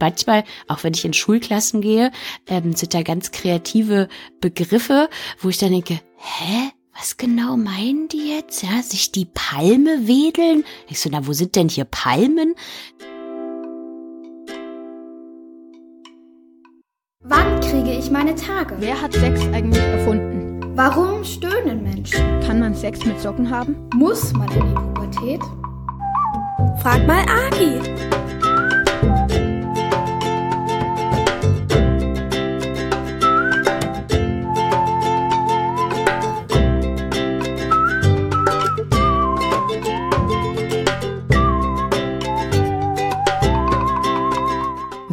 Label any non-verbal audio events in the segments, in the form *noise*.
manchmal, auch wenn ich in Schulklassen gehe, ähm, sind da ganz kreative Begriffe, wo ich dann denke, hä? Was genau meinen die jetzt? Ja, sich die Palme wedeln? Ich so, na, wo sind denn hier Palmen? Wann kriege ich meine Tage? Wer hat Sex eigentlich erfunden? Warum stöhnen Menschen? Kann man Sex mit Socken haben? Muss man in die Pubertät? Frag mal Agi.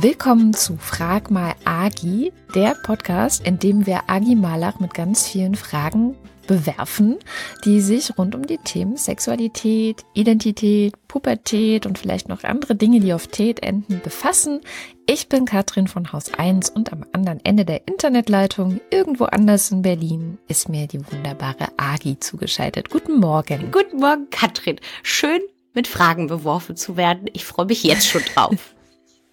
Willkommen zu Frag mal Agi, der Podcast, in dem wir Agi Malach mit ganz vielen Fragen bewerfen, die sich rund um die Themen Sexualität, Identität, Pubertät und vielleicht noch andere Dinge, die auf Tät enden, befassen. Ich bin Katrin von Haus 1 und am anderen Ende der Internetleitung, irgendwo anders in Berlin, ist mir die wunderbare Agi zugeschaltet. Guten Morgen. Guten Morgen, Katrin. Schön mit Fragen beworfen zu werden. Ich freue mich jetzt schon drauf. *laughs*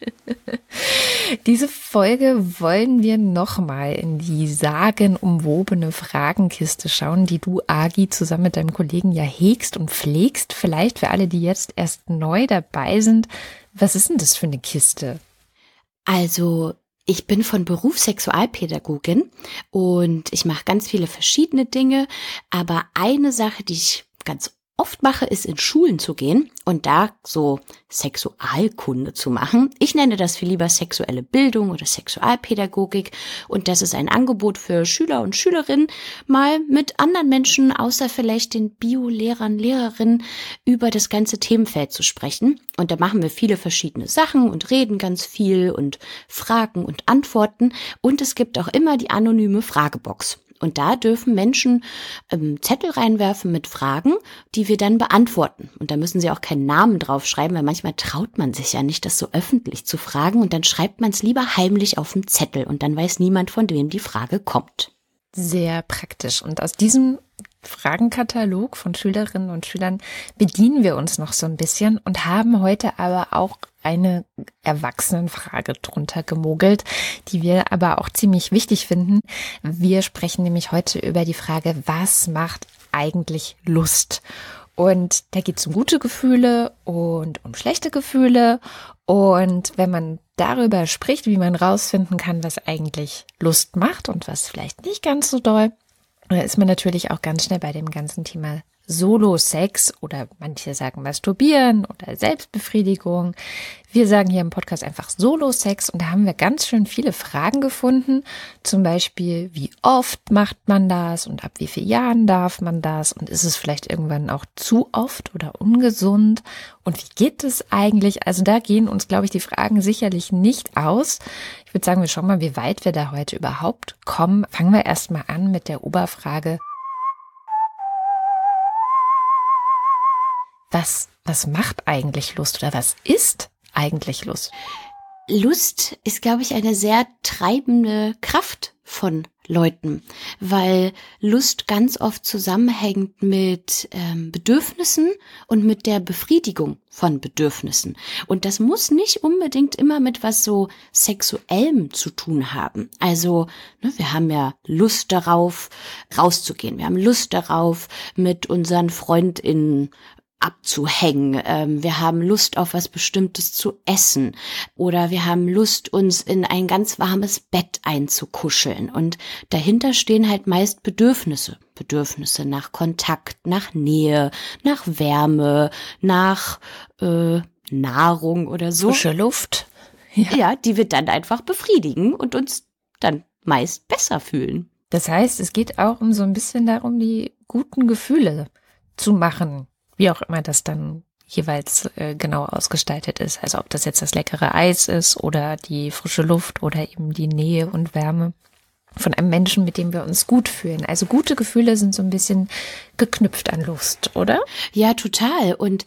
*laughs* Diese Folge wollen wir nochmal in die sagenumwobene Fragenkiste schauen, die du, Agi, zusammen mit deinem Kollegen ja hegst und pflegst. Vielleicht für alle, die jetzt erst neu dabei sind. Was ist denn das für eine Kiste? Also, ich bin von Beruf Sexualpädagogin und ich mache ganz viele verschiedene Dinge, aber eine Sache, die ich ganz oft mache, ist in Schulen zu gehen und da so Sexualkunde zu machen. Ich nenne das viel lieber sexuelle Bildung oder Sexualpädagogik und das ist ein Angebot für Schüler und Schülerinnen, mal mit anderen Menschen, außer vielleicht den Bio-Lehrern, Lehrerinnen, über das ganze Themenfeld zu sprechen. Und da machen wir viele verschiedene Sachen und reden ganz viel und Fragen und Antworten. Und es gibt auch immer die anonyme Fragebox. Und da dürfen Menschen ähm, Zettel reinwerfen mit Fragen, die wir dann beantworten. Und da müssen sie auch keinen Namen draufschreiben, weil manchmal traut man sich ja nicht, das so öffentlich zu fragen. Und dann schreibt man es lieber heimlich auf dem Zettel und dann weiß niemand, von wem die Frage kommt. Sehr praktisch. Und aus diesem Fragenkatalog von Schülerinnen und Schülern bedienen wir uns noch so ein bisschen und haben heute aber auch eine Erwachsenenfrage drunter gemogelt, die wir aber auch ziemlich wichtig finden. Wir sprechen nämlich heute über die Frage, was macht eigentlich Lust? Und da geht es um gute Gefühle und um schlechte Gefühle. Und wenn man darüber spricht, wie man rausfinden kann, was eigentlich Lust macht und was vielleicht nicht ganz so doll, da ist man natürlich auch ganz schnell bei dem ganzen Thema Solo-Sex oder manche sagen Masturbieren oder Selbstbefriedigung. Wir sagen hier im Podcast einfach Solo-Sex und da haben wir ganz schön viele Fragen gefunden. Zum Beispiel, wie oft macht man das und ab wie vielen Jahren darf man das und ist es vielleicht irgendwann auch zu oft oder ungesund und wie geht es eigentlich? Also da gehen uns, glaube ich, die Fragen sicherlich nicht aus. Ich würde sagen, wir schauen mal, wie weit wir da heute überhaupt kommen. Fangen wir erstmal an mit der Oberfrage, was, was macht eigentlich Lust oder was ist eigentlich Lust? Lust ist, glaube ich, eine sehr treibende Kraft von Leuten, weil Lust ganz oft zusammenhängt mit ähm, Bedürfnissen und mit der Befriedigung von Bedürfnissen. Und das muss nicht unbedingt immer mit was so sexuellem zu tun haben. Also ne, wir haben ja Lust darauf, rauszugehen. Wir haben Lust darauf, mit unseren FreundInnen abzuhängen. Ähm, wir haben Lust auf was Bestimmtes zu essen oder wir haben Lust, uns in ein ganz warmes Bett einzukuscheln. Und dahinter stehen halt meist Bedürfnisse. Bedürfnisse nach Kontakt, nach Nähe, nach Wärme, nach äh, Nahrung oder so. Frische Luft. Ja. ja, die wir dann einfach befriedigen und uns dann meist besser fühlen. Das heißt, es geht auch um so ein bisschen darum, die guten Gefühle zu machen wie auch immer das dann jeweils äh, genau ausgestaltet ist. Also ob das jetzt das leckere Eis ist oder die frische Luft oder eben die Nähe und Wärme von einem Menschen, mit dem wir uns gut fühlen. Also gute Gefühle sind so ein bisschen geknüpft an Lust, oder? Ja, total. Und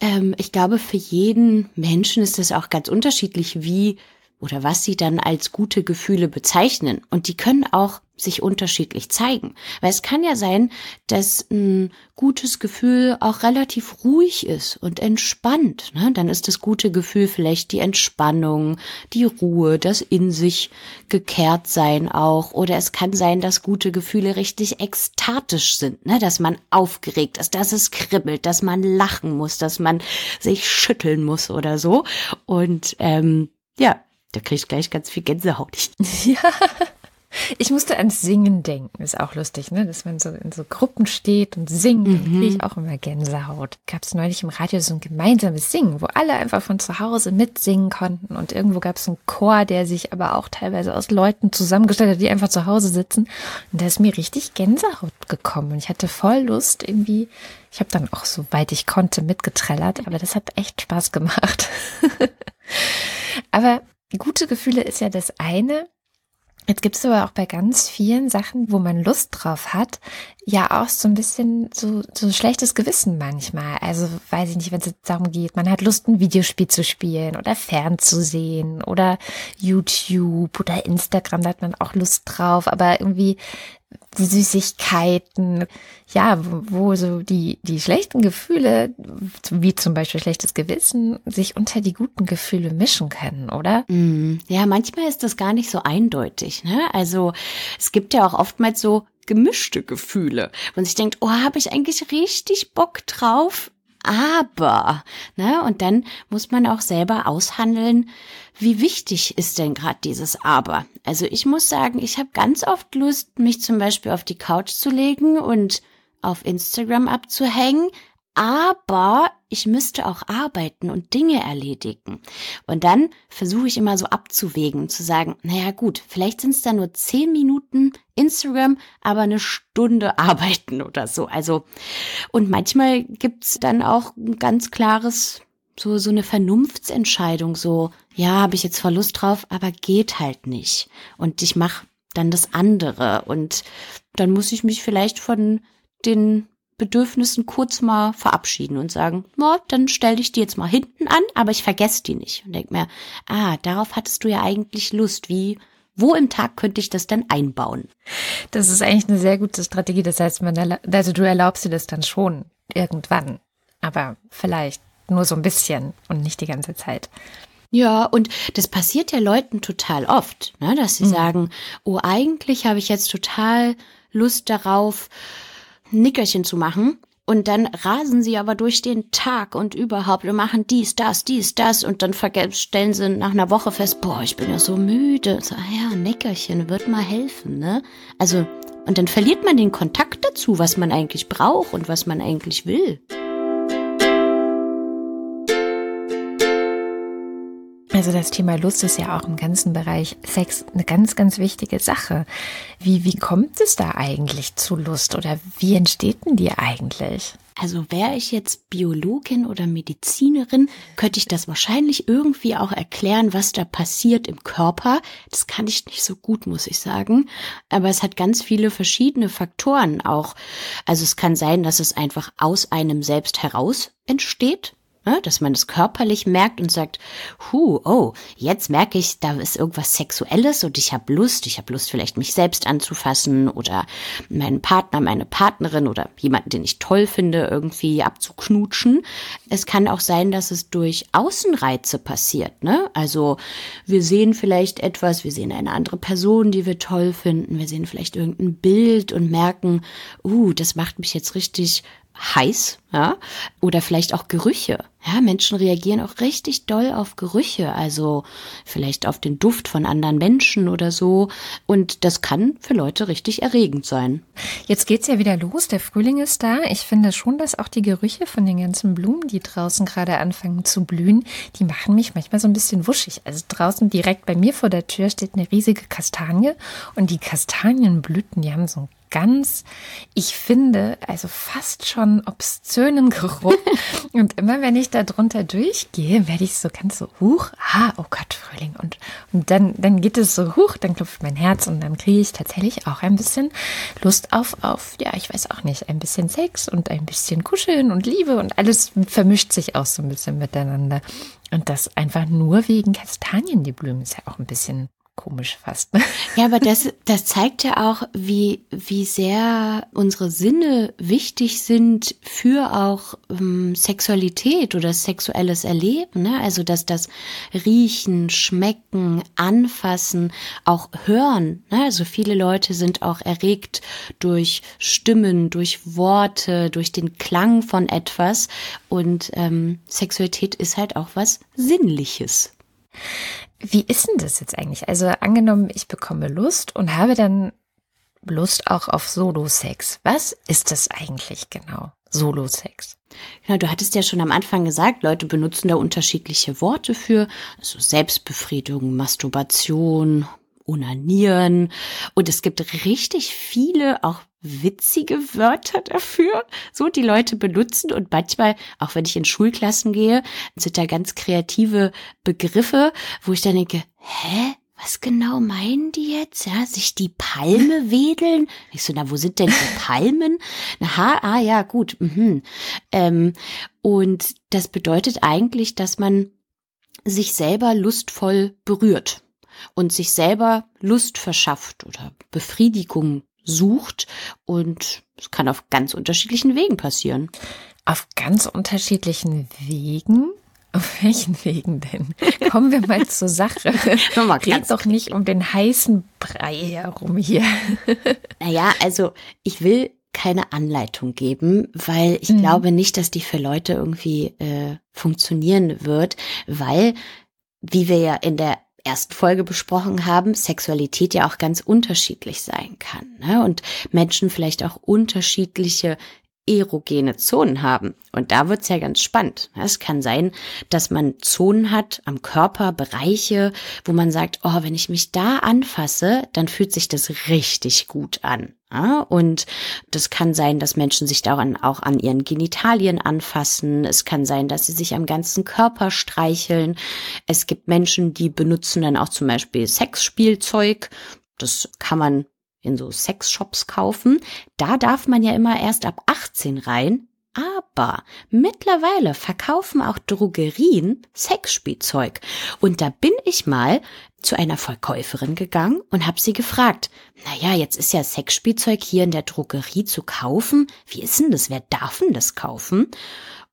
ähm, ich glaube, für jeden Menschen ist es auch ganz unterschiedlich, wie oder was sie dann als gute Gefühle bezeichnen. Und die können auch sich unterschiedlich zeigen. Weil es kann ja sein, dass ein gutes Gefühl auch relativ ruhig ist und entspannt. Ne? Dann ist das gute Gefühl vielleicht die Entspannung, die Ruhe, das in sich gekehrt sein auch. Oder es kann sein, dass gute Gefühle richtig ekstatisch sind, ne? dass man aufgeregt ist, dass es kribbelt, dass man lachen muss, dass man sich schütteln muss oder so. Und ähm, ja, da kriege ich gleich ganz viel Gänsehaut. *laughs* *laughs* Ja. Ich musste ans Singen denken. Ist auch lustig, ne? Dass man so in so Gruppen steht und singt. Mhm. Kriege ich auch immer Gänsehaut. Gab es neulich im Radio so ein gemeinsames Singen, wo alle einfach von zu Hause mitsingen konnten. Und irgendwo gab es einen Chor, der sich aber auch teilweise aus Leuten zusammengestellt hat, die einfach zu Hause sitzen. Und da ist mir richtig Gänsehaut gekommen. Und ich hatte voll Lust irgendwie. Ich habe dann auch, soweit ich konnte, mitgetrellert. Aber das hat echt Spaß gemacht. *laughs* aber gute Gefühle ist ja das eine. Jetzt gibt es aber auch bei ganz vielen Sachen, wo man Lust drauf hat, ja auch so ein bisschen so, so schlechtes Gewissen manchmal. Also weiß ich nicht, wenn es darum geht, man hat Lust, ein Videospiel zu spielen oder fernzusehen oder YouTube oder Instagram, da hat man auch Lust drauf, aber irgendwie die Süßigkeiten, ja, wo, wo so die, die schlechten Gefühle, wie zum Beispiel schlechtes Gewissen, sich unter die guten Gefühle mischen können, oder? Mm, ja, manchmal ist das gar nicht so eindeutig. Ne? Also es gibt ja auch oftmals so gemischte Gefühle. Und sich denkt, oh, habe ich eigentlich richtig Bock drauf? Aber, ne? Und dann muss man auch selber aushandeln, wie wichtig ist denn gerade dieses Aber? Also ich muss sagen, ich habe ganz oft Lust, mich zum Beispiel auf die Couch zu legen und auf Instagram abzuhängen, aber ich müsste auch arbeiten und Dinge erledigen. Und dann versuche ich immer so abzuwägen, zu sagen, naja gut, vielleicht sind es da nur zehn Minuten Instagram, aber eine Stunde *laughs* arbeiten oder so. Also, und manchmal gibt's dann auch ein ganz klares so, so eine Vernunftsentscheidung, so, ja, habe ich jetzt Verlust drauf, aber geht halt nicht. Und ich mache dann das andere. Und dann muss ich mich vielleicht von den Bedürfnissen kurz mal verabschieden und sagen, na, dann stell dich die jetzt mal hinten an, aber ich vergesse die nicht. Und denk mir, ah, darauf hattest du ja eigentlich Lust. Wie, wo im Tag könnte ich das denn einbauen? Das ist eigentlich eine sehr gute Strategie. Das heißt, man, also du erlaubst dir das dann schon irgendwann. Aber vielleicht nur so ein bisschen und nicht die ganze Zeit. Ja, und das passiert ja Leuten total oft, ne, dass sie mhm. sagen, oh, eigentlich habe ich jetzt total Lust darauf, Nickerchen zu machen. Und dann rasen sie aber durch den Tag und überhaupt und machen dies, das, dies, das und dann stellen sie nach einer Woche fest, boah, ich bin ja so müde. So, ja, Nickerchen wird mal helfen, ne? Also, und dann verliert man den Kontakt dazu, was man eigentlich braucht und was man eigentlich will. Also das Thema Lust ist ja auch im ganzen Bereich Sex eine ganz, ganz wichtige Sache. Wie, wie kommt es da eigentlich zu Lust oder wie entsteht denn die eigentlich? Also wäre ich jetzt Biologin oder Medizinerin, könnte ich das wahrscheinlich irgendwie auch erklären, was da passiert im Körper. Das kann ich nicht so gut, muss ich sagen. Aber es hat ganz viele verschiedene Faktoren auch. Also es kann sein, dass es einfach aus einem selbst heraus entsteht? Dass man es körperlich merkt und sagt, hu, oh, jetzt merke ich, da ist irgendwas Sexuelles und ich habe Lust, ich habe Lust vielleicht mich selbst anzufassen oder meinen Partner, meine Partnerin oder jemanden, den ich toll finde, irgendwie abzuknutschen. Es kann auch sein, dass es durch Außenreize passiert, ne? Also wir sehen vielleicht etwas, wir sehen eine andere Person, die wir toll finden, wir sehen vielleicht irgendein Bild und merken, uh, das macht mich jetzt richtig heiß, ja, oder vielleicht auch Gerüche. Ja, Menschen reagieren auch richtig doll auf Gerüche, also vielleicht auf den Duft von anderen Menschen oder so. Und das kann für Leute richtig erregend sein. Jetzt geht's ja wieder los. Der Frühling ist da. Ich finde schon, dass auch die Gerüche von den ganzen Blumen, die draußen gerade anfangen zu blühen, die machen mich manchmal so ein bisschen wuschig. Also draußen direkt bei mir vor der Tür steht eine riesige Kastanie und die Kastanienblüten, die haben so ein ganz, ich finde, also fast schon obszönen Geruch. *laughs* und immer wenn ich da drunter durchgehe, werde ich so ganz so, huch, ah, oh Gott, Frühling. Und, und dann, dann geht es so hoch, dann klopft mein Herz und dann kriege ich tatsächlich auch ein bisschen Lust auf, auf, ja, ich weiß auch nicht, ein bisschen Sex und ein bisschen Kuscheln und Liebe und alles vermischt sich auch so ein bisschen miteinander. Und das einfach nur wegen Kastanien, die Blumen, ist ja auch ein bisschen komisch fast. Ne? Ja, aber das, *laughs* das zeigt ja auch, wie, wie sehr unsere Sinne wichtig sind für auch ähm, Sexualität oder sexuelles Erleben. Ne? Also, dass das Riechen, Schmecken, Anfassen, auch Hören. Ne? Also, viele Leute sind auch erregt durch Stimmen, durch Worte, durch den Klang von etwas. Und ähm, Sexualität ist halt auch was Sinnliches. Wie ist denn das jetzt eigentlich? Also angenommen, ich bekomme Lust und habe dann Lust auch auf Solo-Sex. Was ist das eigentlich genau? Solo-Sex. Genau, du hattest ja schon am Anfang gesagt, Leute benutzen da unterschiedliche Worte für, also Selbstbefriedigung, Masturbation, Unanieren. Und es gibt richtig viele auch witzige Wörter dafür, so die Leute benutzen. Und manchmal, auch wenn ich in Schulklassen gehe, sind da ganz kreative Begriffe, wo ich dann denke, hä? Was genau meinen die jetzt? Ja, sich die Palme *laughs* wedeln? Ich so, na, wo sind denn die Palmen? Na, ha, ah, ja, gut. Mhm. Ähm, und das bedeutet eigentlich, dass man sich selber lustvoll berührt und sich selber Lust verschafft oder Befriedigung sucht. Und es kann auf ganz unterschiedlichen Wegen passieren. Auf ganz unterschiedlichen Wegen? Auf welchen Wegen denn? Kommen wir mal zur Sache. *laughs* Red doch nicht um den heißen Brei herum hier. *laughs* Naja, also ich will keine Anleitung geben, weil ich mhm. glaube nicht, dass die für Leute irgendwie äh, funktionieren wird, weil, wie wir ja in der ersten Folge besprochen haben, Sexualität ja auch ganz unterschiedlich sein kann. Ne? Und Menschen vielleicht auch unterschiedliche erogene Zonen haben. Und da wird's ja ganz spannend. Es kann sein, dass man Zonen hat am Körper, Bereiche, wo man sagt, oh, wenn ich mich da anfasse, dann fühlt sich das richtig gut an. Und das kann sein, dass Menschen sich daran auch an ihren Genitalien anfassen. Es kann sein, dass sie sich am ganzen Körper streicheln. Es gibt Menschen, die benutzen dann auch zum Beispiel Sexspielzeug. Das kann man in so Sexshops kaufen. Da darf man ja immer erst ab 18 rein. Aber mittlerweile verkaufen auch Drogerien Sexspielzeug. Und da bin ich mal zu einer Verkäuferin gegangen und habe sie gefragt, naja, jetzt ist ja Sexspielzeug hier in der Drogerie zu kaufen. Wie ist denn das? Wer darf denn das kaufen?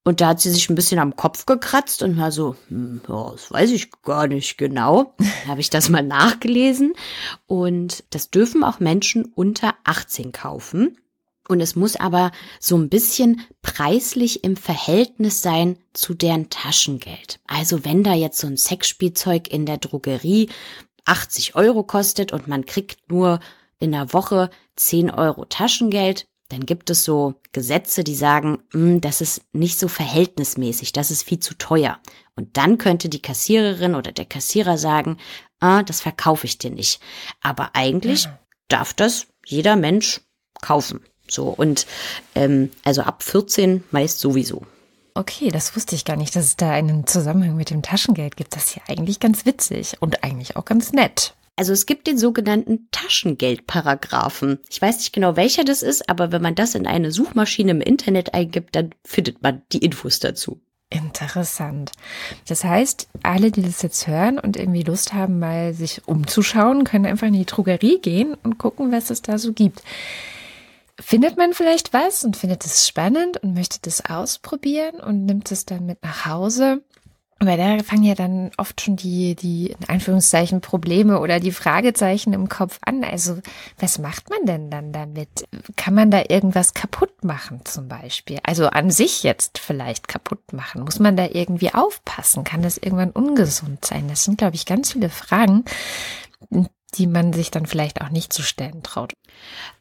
Und da hat sie sich ein bisschen am Kopf gekratzt und war so, hm, ja, das weiß ich gar nicht genau. habe ich das mal nachgelesen. Und das dürfen auch Menschen unter 18 kaufen. Und es muss aber so ein bisschen preislich im Verhältnis sein zu deren Taschengeld. Also wenn da jetzt so ein Sexspielzeug in der Drogerie 80 Euro kostet und man kriegt nur in der Woche 10 Euro Taschengeld, dann gibt es so Gesetze, die sagen, hm, das ist nicht so verhältnismäßig, das ist viel zu teuer. Und dann könnte die Kassiererin oder der Kassierer sagen, ah, das verkaufe ich dir nicht. Aber eigentlich ja. darf das jeder Mensch kaufen. So und ähm, also ab 14 meist sowieso. Okay, das wusste ich gar nicht, dass es da einen Zusammenhang mit dem Taschengeld gibt. Das ist ja eigentlich ganz witzig und eigentlich auch ganz nett. Also es gibt den sogenannten Taschengeldparagraphen. Ich weiß nicht genau, welcher das ist, aber wenn man das in eine Suchmaschine im Internet eingibt, dann findet man die Infos dazu. Interessant. Das heißt, alle, die das jetzt hören und irgendwie Lust haben, mal sich umzuschauen, können einfach in die Drogerie gehen und gucken, was es da so gibt. Findet man vielleicht was und findet es spannend und möchte das ausprobieren und nimmt es dann mit nach Hause weil da fangen ja dann oft schon die, die in Anführungszeichen Probleme oder die Fragezeichen im Kopf an. Also was macht man denn dann damit? Kann man da irgendwas kaputt machen zum Beispiel? Also an sich jetzt vielleicht kaputt machen? Muss man da irgendwie aufpassen? Kann das irgendwann ungesund sein? Das sind, glaube ich, ganz viele Fragen, die man sich dann vielleicht auch nicht zu stellen traut.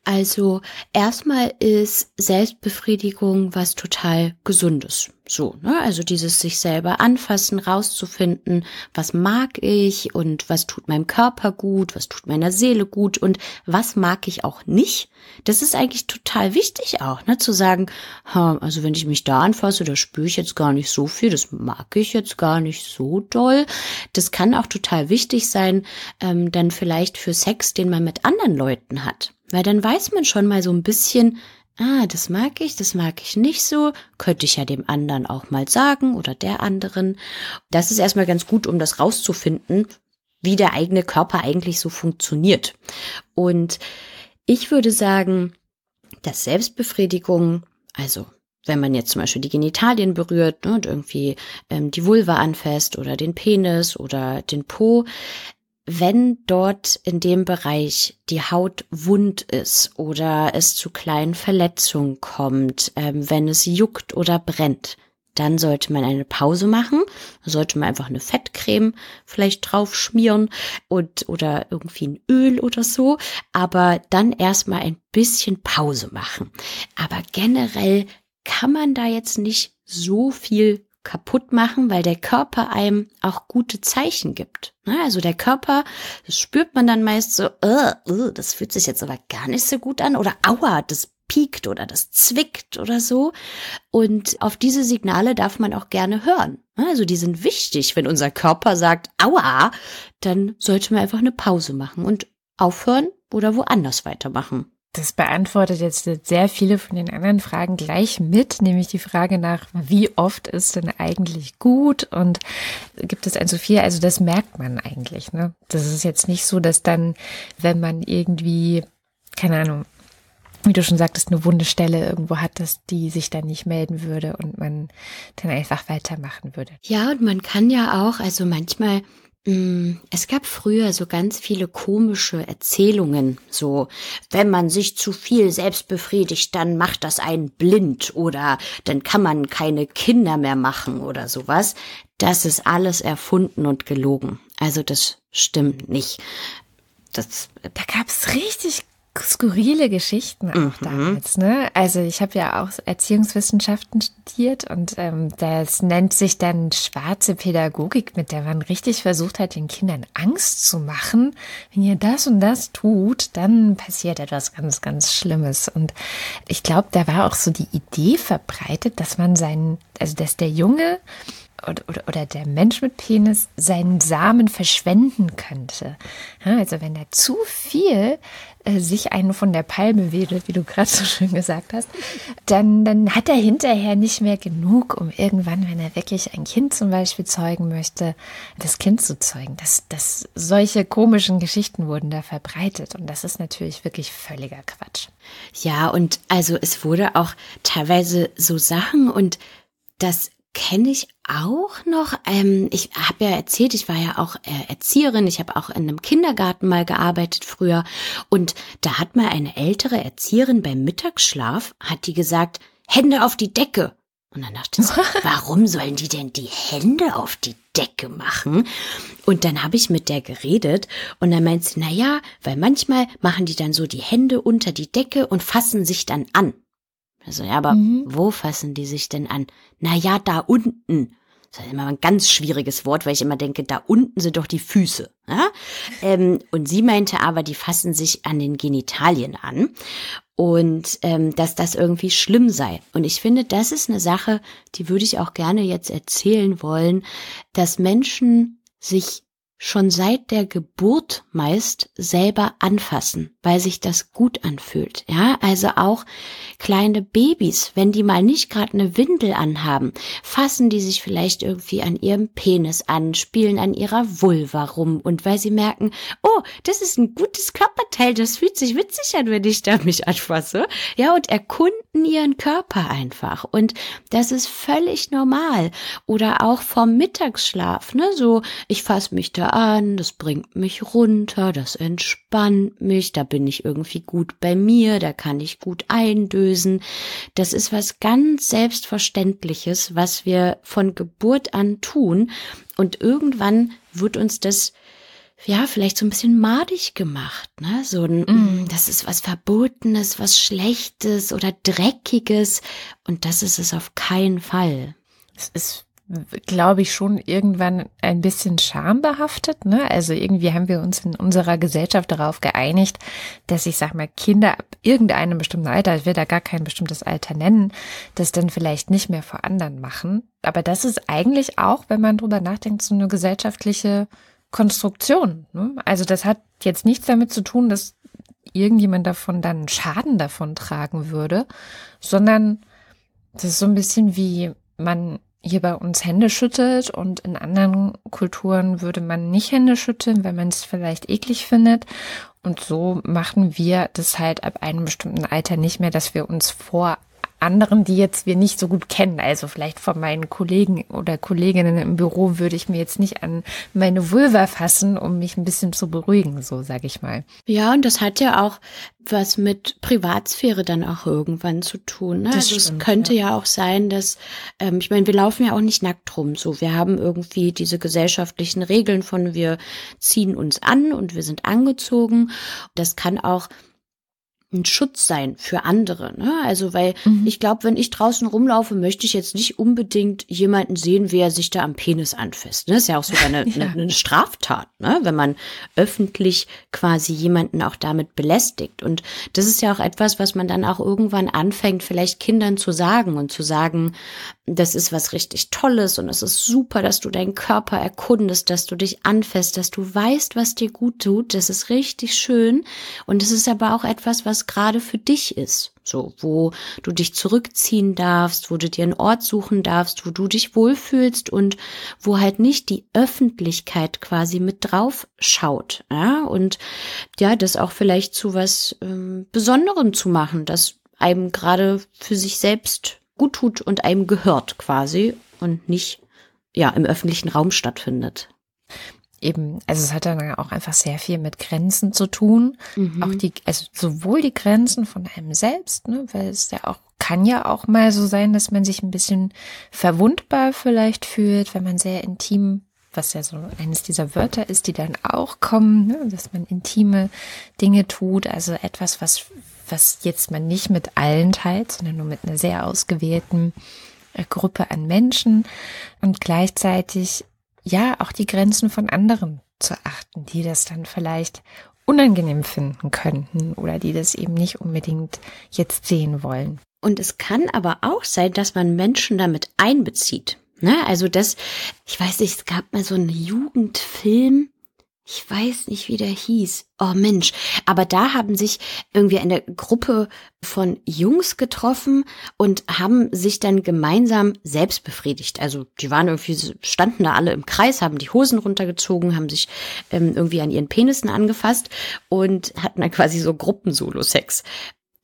Also erstmal ist Selbstbefriedigung was total Gesundes. So, ne? Also dieses sich selber anfassen, rauszufinden, was mag ich und was tut meinem Körper gut, was tut meiner Seele gut und was mag ich auch nicht. Das ist eigentlich total wichtig auch, ne? Zu sagen, also wenn ich mich da anfasse, da spüre ich jetzt gar nicht so viel, das mag ich jetzt gar nicht so doll. Das kann auch total wichtig sein, ähm, dann vielleicht für Sex, den man mit anderen Leuten hat. Weil dann weiß man schon mal so ein bisschen, ah, das mag ich, das mag ich nicht so, könnte ich ja dem anderen auch mal sagen oder der anderen. Das ist erstmal ganz gut, um das rauszufinden, wie der eigene Körper eigentlich so funktioniert. Und ich würde sagen, dass Selbstbefriedigung, also wenn man jetzt zum Beispiel die Genitalien berührt ne, und irgendwie ähm, die Vulva anfasst oder den Penis oder den Po, wenn dort in dem Bereich die Haut wund ist oder es zu kleinen Verletzungen kommt, ähm, wenn es juckt oder brennt, dann sollte man eine Pause machen. sollte man einfach eine Fettcreme vielleicht drauf schmieren und oder irgendwie ein Öl oder so. Aber dann erstmal ein bisschen Pause machen. Aber generell kann man da jetzt nicht so viel kaputt machen, weil der Körper einem auch gute Zeichen gibt. Ne, also der Körper, das spürt man dann meist so, uh, uh, das fühlt sich jetzt aber gar nicht so gut an oder aua, das piekt oder das zwickt oder so. Und auf diese Signale darf man auch gerne hören. Ne, also die sind wichtig. Wenn unser Körper sagt, aua, dann sollte man einfach eine Pause machen und aufhören oder woanders weitermachen. Das beantwortet jetzt sehr viele von den anderen Fragen gleich mit, nämlich die Frage nach, wie oft ist denn eigentlich gut und gibt es ein zu viel? Also das merkt man eigentlich. Ne? Das ist jetzt nicht so, dass dann, wenn man irgendwie, keine Ahnung, wie du schon sagtest, eine wunde Stelle irgendwo hat, dass die sich dann nicht melden würde und man dann einfach weitermachen würde. Ja, und man kann ja auch, also manchmal es gab früher so ganz viele komische Erzählungen, so wenn man sich zu viel selbst befriedigt, dann macht das einen blind oder dann kann man keine Kinder mehr machen oder sowas. Das ist alles erfunden und gelogen. Also das stimmt nicht. Das, da gab's richtig skurrile Geschichten auch mhm. damals. Ne? Also ich habe ja auch Erziehungswissenschaften studiert und ähm, das nennt sich dann schwarze Pädagogik, mit der man richtig versucht hat, den Kindern Angst zu machen. Wenn ihr das und das tut, dann passiert etwas ganz, ganz Schlimmes. Und ich glaube, da war auch so die Idee verbreitet, dass man seinen, also dass der Junge oder, oder, oder der Mensch mit Penis seinen Samen verschwenden könnte. Ja, also wenn er zu viel äh, sich einen von der Palme wedelt, wie du gerade so schön gesagt hast, dann, dann hat er hinterher nicht mehr genug, um irgendwann, wenn er wirklich ein Kind zum Beispiel zeugen möchte, das Kind zu zeugen. Das, das, solche komischen Geschichten wurden da verbreitet und das ist natürlich wirklich völliger Quatsch. Ja, und also es wurde auch teilweise so Sachen und das kenne ich auch noch. Ähm, ich habe ja erzählt, ich war ja auch äh, Erzieherin. Ich habe auch in einem Kindergarten mal gearbeitet früher. Und da hat mal eine ältere Erzieherin beim Mittagsschlaf, hat die gesagt, Hände auf die Decke. Und dann dachte ich, *laughs* warum sollen die denn die Hände auf die Decke machen? Und dann habe ich mit der geredet und dann meint sie, na ja, weil manchmal machen die dann so die Hände unter die Decke und fassen sich dann an. Also, ja, aber mhm. wo fassen die sich denn an? Na ja, da unten. Das ist immer ein ganz schwieriges Wort, weil ich immer denke, da unten sind doch die Füße. Ja? Ähm, und sie meinte aber, die fassen sich an den Genitalien an und ähm, dass das irgendwie schlimm sei. Und ich finde, das ist eine Sache, die würde ich auch gerne jetzt erzählen wollen, dass Menschen sich schon seit der Geburt meist selber anfassen, weil sich das gut anfühlt. Ja, also auch kleine Babys, wenn die mal nicht gerade eine Windel anhaben, fassen die sich vielleicht irgendwie an ihrem Penis an, spielen an ihrer Vulva rum und weil sie merken, oh, das ist ein gutes Körperteil, das fühlt sich witzig an, wenn ich da mich anfasse. Ja, und erkunden ihren Körper einfach und das ist völlig normal. Oder auch vom Mittagsschlaf, ne, so ich fasse mich da an, das bringt mich runter, das entspannt mich, da bin ich irgendwie gut bei mir, da kann ich gut eindösen. Das ist was ganz Selbstverständliches, was wir von Geburt an tun. Und irgendwann wird uns das ja, vielleicht so ein bisschen madig gemacht, ne? So ein, mm. das ist was Verbotenes, was Schlechtes oder Dreckiges. Und das ist es auf keinen Fall. Es ist glaube ich, schon irgendwann ein bisschen schambehaftet. Ne? Also irgendwie haben wir uns in unserer Gesellschaft darauf geeinigt, dass ich sag mal, Kinder ab irgendeinem bestimmten Alter, ich will da gar kein bestimmtes Alter nennen, das dann vielleicht nicht mehr vor anderen machen. Aber das ist eigentlich auch, wenn man drüber nachdenkt, so eine gesellschaftliche Konstruktion. Ne? Also das hat jetzt nichts damit zu tun, dass irgendjemand davon dann Schaden davon tragen würde, sondern das ist so ein bisschen wie man hier bei uns Hände schüttelt und in anderen Kulturen würde man nicht Hände schütteln, weil man es vielleicht eklig findet. Und so machen wir das halt ab einem bestimmten Alter nicht mehr, dass wir uns vor anderen, die jetzt wir nicht so gut kennen. Also vielleicht von meinen Kollegen oder Kolleginnen im Büro würde ich mir jetzt nicht an meine Vulva fassen, um mich ein bisschen zu beruhigen, so sage ich mal. Ja, und das hat ja auch was mit Privatsphäre dann auch irgendwann zu tun. Ne? Das also stimmt, es könnte ja. ja. auch sein, dass, ähm, ich meine, wir laufen ja auch nicht nackt rum. So, wir haben irgendwie diese gesellschaftlichen Regeln von wir ziehen uns an und wir sind angezogen. Das kann auch ein Schutz sein für andere. Ne? Also, weil Mhm. ich glaube, wenn ich draußen rumlaufe, möchte ich jetzt nicht unbedingt jemanden sehen, wie er sich da am Penis anfasst. Ne? Ist ja auch sogar eine, *laughs* Ja. eine, eine Straftat, ne? wenn man öffentlich quasi jemanden auch damit belästigt. Und das ist ja auch etwas, was man dann auch irgendwann anfängt, vielleicht Kindern zu sagen und zu sagen, das ist was richtig Tolles und es ist super, dass du deinen Körper erkundest, dass du dich anfasst, dass du weißt, was dir gut tut. Das ist richtig schön. Und es ist aber auch etwas, was gerade für dich ist. So, wo du dich zurückziehen darfst, wo du dir einen Ort suchen darfst, wo du dich wohlfühlst und wo halt nicht die Öffentlichkeit quasi mit drauf schaut. Ja, und ja, das auch vielleicht zu was ähm, Besonderem zu machen, das einem gerade für sich selbst gut tut und einem gehört quasi und nicht ja im öffentlichen Raum stattfindet. Eben, also es hat dann auch einfach sehr viel mit Grenzen zu tun. Mhm. Auch die, also sowohl die Grenzen von einem selbst, ne, weil es ja auch, kann ja auch mal so sein, dass man sich ein bisschen verwundbar vielleicht fühlt, wenn man sehr intim, was ja so eines dieser Wörter ist, die dann auch kommen, ne, dass man intime Dinge tut, also etwas, was, was jetzt man nicht mit allen teilt, sondern nur mit einer sehr ausgewählten äh, Gruppe an Menschen und gleichzeitig ja auch die Grenzen von anderen zu achten, die das dann vielleicht unangenehm finden könnten oder die das eben nicht unbedingt jetzt sehen wollen. Und es kann aber auch sein, dass man Menschen damit einbezieht. Ne? Also das, ich weiß nicht, es gab mal so einen Jugendfilm, ich weiß nicht, wie der hieß. Oh Mensch, aber da haben sich irgendwie eine Gruppe von Jungs getroffen und haben sich dann gemeinsam selbst befriedigt. Also die waren irgendwie, standen da alle im Kreis, haben die Hosen runtergezogen, haben sich ähm, irgendwie an ihren Penissen angefasst und hatten dann quasi so Gruppensolo-Sex.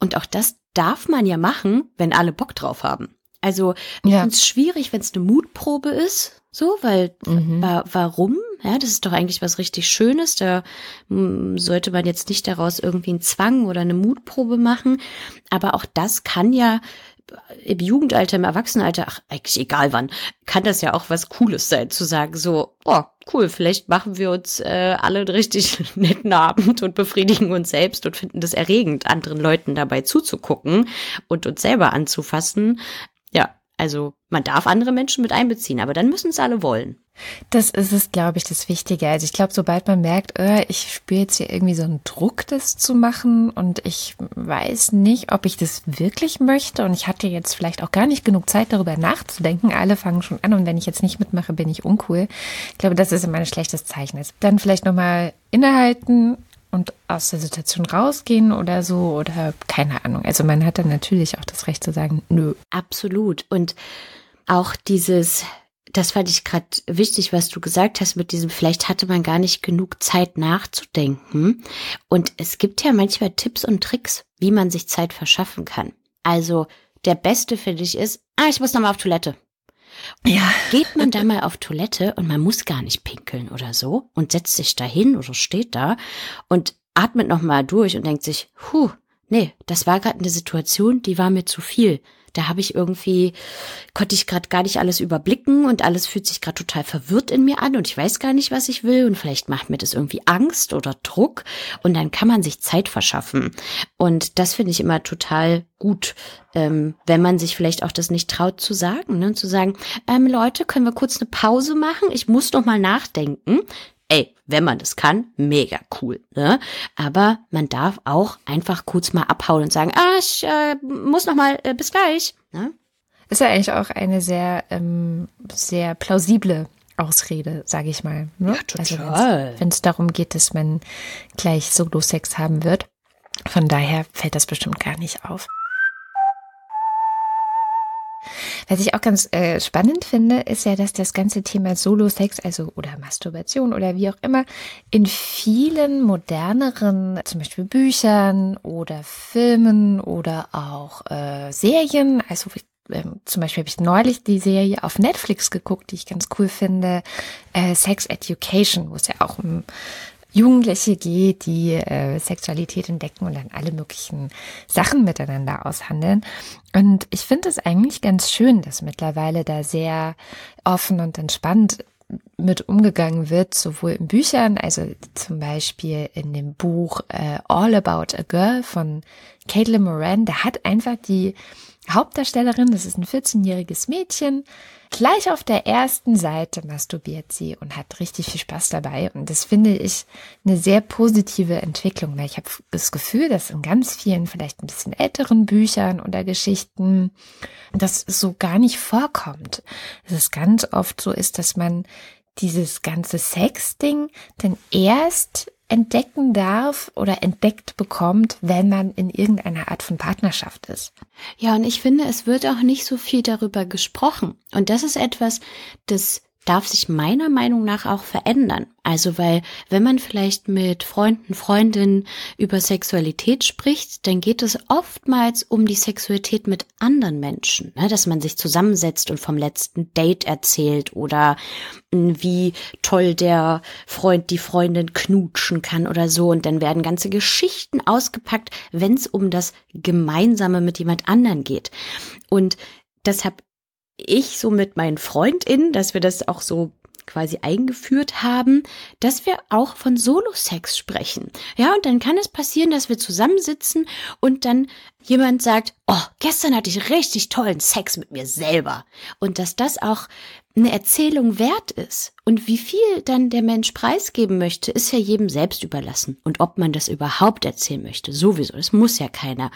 Und auch das darf man ja machen, wenn alle Bock drauf haben. Also ich Ja. finde es schwierig, wenn es eine Mutprobe ist, so, weil Mhm. wa warum? Ja, das ist doch eigentlich was richtig Schönes. Da mm, sollte man jetzt nicht daraus irgendwie einen Zwang oder eine Mutprobe machen. Aber auch das kann ja im Jugendalter, im Erwachsenenalter, ach, eigentlich egal wann, kann das ja auch was Cooles sein, zu sagen, so, oh, cool, vielleicht machen wir uns äh, alle einen richtig *laughs* netten Abend und befriedigen uns selbst und finden das erregend, anderen Leuten dabei zuzugucken und uns selber anzufassen. Also man darf andere Menschen mit einbeziehen, aber dann müssen es alle wollen. Das ist es, glaube ich, das Wichtige. Also ich glaube, sobald man merkt, äh, ich spüre jetzt hier irgendwie so einen Druck, das zu machen und ich weiß nicht, ob ich das wirklich möchte und ich hatte jetzt vielleicht auch gar nicht genug Zeit, darüber nachzudenken. Alle fangen schon an und wenn ich jetzt nicht mitmache, bin ich uncool. Ich glaube, das ist immer ein schlechtes Zeichen. Also dann vielleicht nochmal innehalten und aus der Situation rausgehen oder so oder keine Ahnung. Also man hat dann natürlich auch das Recht zu sagen, nö. Absolut. Und auch dieses, das fand ich gerade wichtig, was du gesagt hast mit diesem, vielleicht hatte man gar nicht genug Zeit nachzudenken. Und es gibt ja manchmal Tipps und Tricks, wie man sich Zeit verschaffen kann. Also der beste finde ich ist, ah, ich muss noch mal auf Toilette. Ja. Geht man da mal auf Toilette und man muss gar nicht pinkeln oder so und setzt sich da hin oder steht da und atmet noch mal durch und denkt sich, huh, nee, das war gerade eine Situation, die war mir zu viel. Da habe ich irgendwie, konnte ich gerade gar nicht alles überblicken und alles fühlt sich gerade total verwirrt in mir an und ich weiß gar nicht, was ich will und vielleicht macht mir das irgendwie Angst oder Druck und dann kann man sich Zeit verschaffen. Und das finde ich immer total gut, ähm, wenn man sich vielleicht auch das nicht traut zu sagen, ne? zu sagen, ähm, Leute, können wir kurz eine Pause machen? Ich muss noch mal nachdenken. Wenn man das kann, mega cool, ne? Aber man darf auch einfach kurz mal abhauen und sagen, ah, ich äh, muss noch mal, äh, bis gleich, ne? Ist ja eigentlich auch eine sehr, ähm, sehr plausible Ausrede, sage ich mal. Ne? Ja, Also total. wenn es darum geht, dass man gleich Solo-Sex haben wird. Von daher fällt das bestimmt gar nicht auf. Was ich auch ganz äh, spannend finde, ist ja, dass das ganze Thema Solo-Sex, also oder Masturbation oder wie auch immer, in vielen moderneren, zum Beispiel Büchern oder Filmen oder auch äh, Serien, also ähm, zum Beispiel habe ich neulich die Serie auf Netflix geguckt, die ich ganz cool finde, äh, Sex Education, wo es ja auch um Jugendliche geht, die äh, Sexualität entdecken und dann alle möglichen Sachen miteinander aushandeln. Und ich finde es eigentlich ganz schön, dass mittlerweile da sehr offen und entspannt mit umgegangen wird, sowohl in Büchern, also zum Beispiel in dem Buch äh, All About a Girl von Caitlin Moran, da hat einfach die Hauptdarstellerin, das ist ein 14-jähriges Mädchen, gleich auf der ersten Seite masturbiert sie und hat richtig viel Spaß dabei. Und das finde ich eine sehr positive Entwicklung, weil ich habe das Gefühl, dass in ganz vielen vielleicht ein bisschen älteren Büchern oder Geschichten das so gar nicht vorkommt. Es ganz oft so ist, dass man dieses ganze Sex-Ding dann erst entdecken darf oder entdeckt bekommt, wenn man in irgendeiner Art von Partnerschaft ist. Ja, und ich finde, es wird auch nicht so viel darüber gesprochen. Und das ist etwas, das darf sich meiner Meinung nach auch verändern. Also weil, wenn man vielleicht mit Freunden, Freundinnen über Sexualität spricht, dann geht es oftmals um die Sexualität mit anderen Menschen, ne? dass man sich zusammensetzt und vom letzten Date erzählt oder hm, wie toll der Freund die Freundin knutschen kann oder so. Und dann werden ganze Geschichten ausgepackt, wenn es um das Gemeinsame mit jemand anderen geht. Und deshalb ich so mit meinen FreundInnen, dass wir das auch so quasi eingeführt haben, dass wir auch von Solo-Sex sprechen. Ja, und dann kann es passieren, dass wir zusammensitzen und dann jemand sagt, oh, gestern hatte ich richtig tollen Sex mit mir selber. Und dass das auch eine Erzählung wert ist. Und wie viel dann der Mensch preisgeben möchte, ist ja jedem selbst überlassen. Und ob man das überhaupt erzählen möchte, sowieso, das muss ja keiner.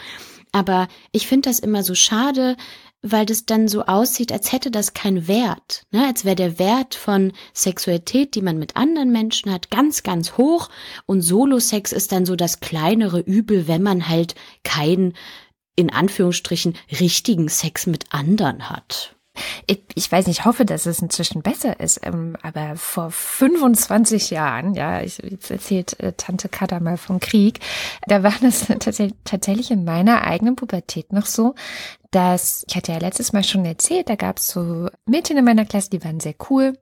Aber ich finde das immer so schade, weil das dann so aussieht, als hätte das keinen Wert, ne? als wäre der Wert von Sexualität, die man mit anderen Menschen hat, ganz, ganz hoch und Solo-Sex ist dann so das kleinere Übel, wenn man halt keinen, in Anführungsstrichen, richtigen Sex mit anderen hat. Ich, ich weiß nicht, ich hoffe, dass es inzwischen besser ist, ähm, aber vor 25 Jahren, ja, ich, jetzt erzählt äh, Tante Kada mal vom Krieg, da war das *laughs* tatsächlich in meiner eigenen Pubertät noch so, dass, ich hatte ja letztes Mal schon erzählt, da gab es so Mädchen in meiner Klasse, die waren sehr cool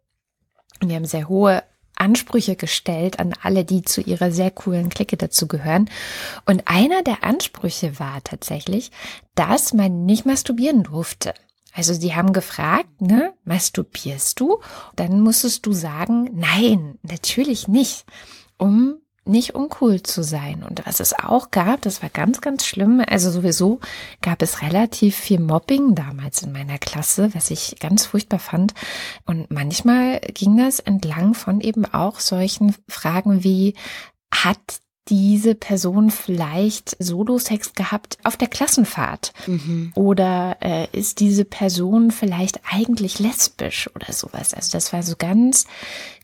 und die haben sehr hohe Ansprüche gestellt an alle, die zu ihrer sehr coolen Clique dazugehören. Und einer der Ansprüche war tatsächlich, dass man nicht masturbieren durfte. Also sie haben gefragt, ne, masturbierst du? Dann musstest du sagen, nein, natürlich nicht, um nicht uncool zu sein. Und was es auch gab, das war ganz, ganz schlimm. Also sowieso gab es relativ viel Mobbing damals in meiner Klasse, was ich ganz furchtbar fand. Und manchmal ging das entlang von eben auch solchen Fragen wie, hat diese Person vielleicht Solo-Sex gehabt auf der Klassenfahrt? Mhm. Oder äh, ist diese Person vielleicht eigentlich lesbisch oder sowas? Also das war so ganz,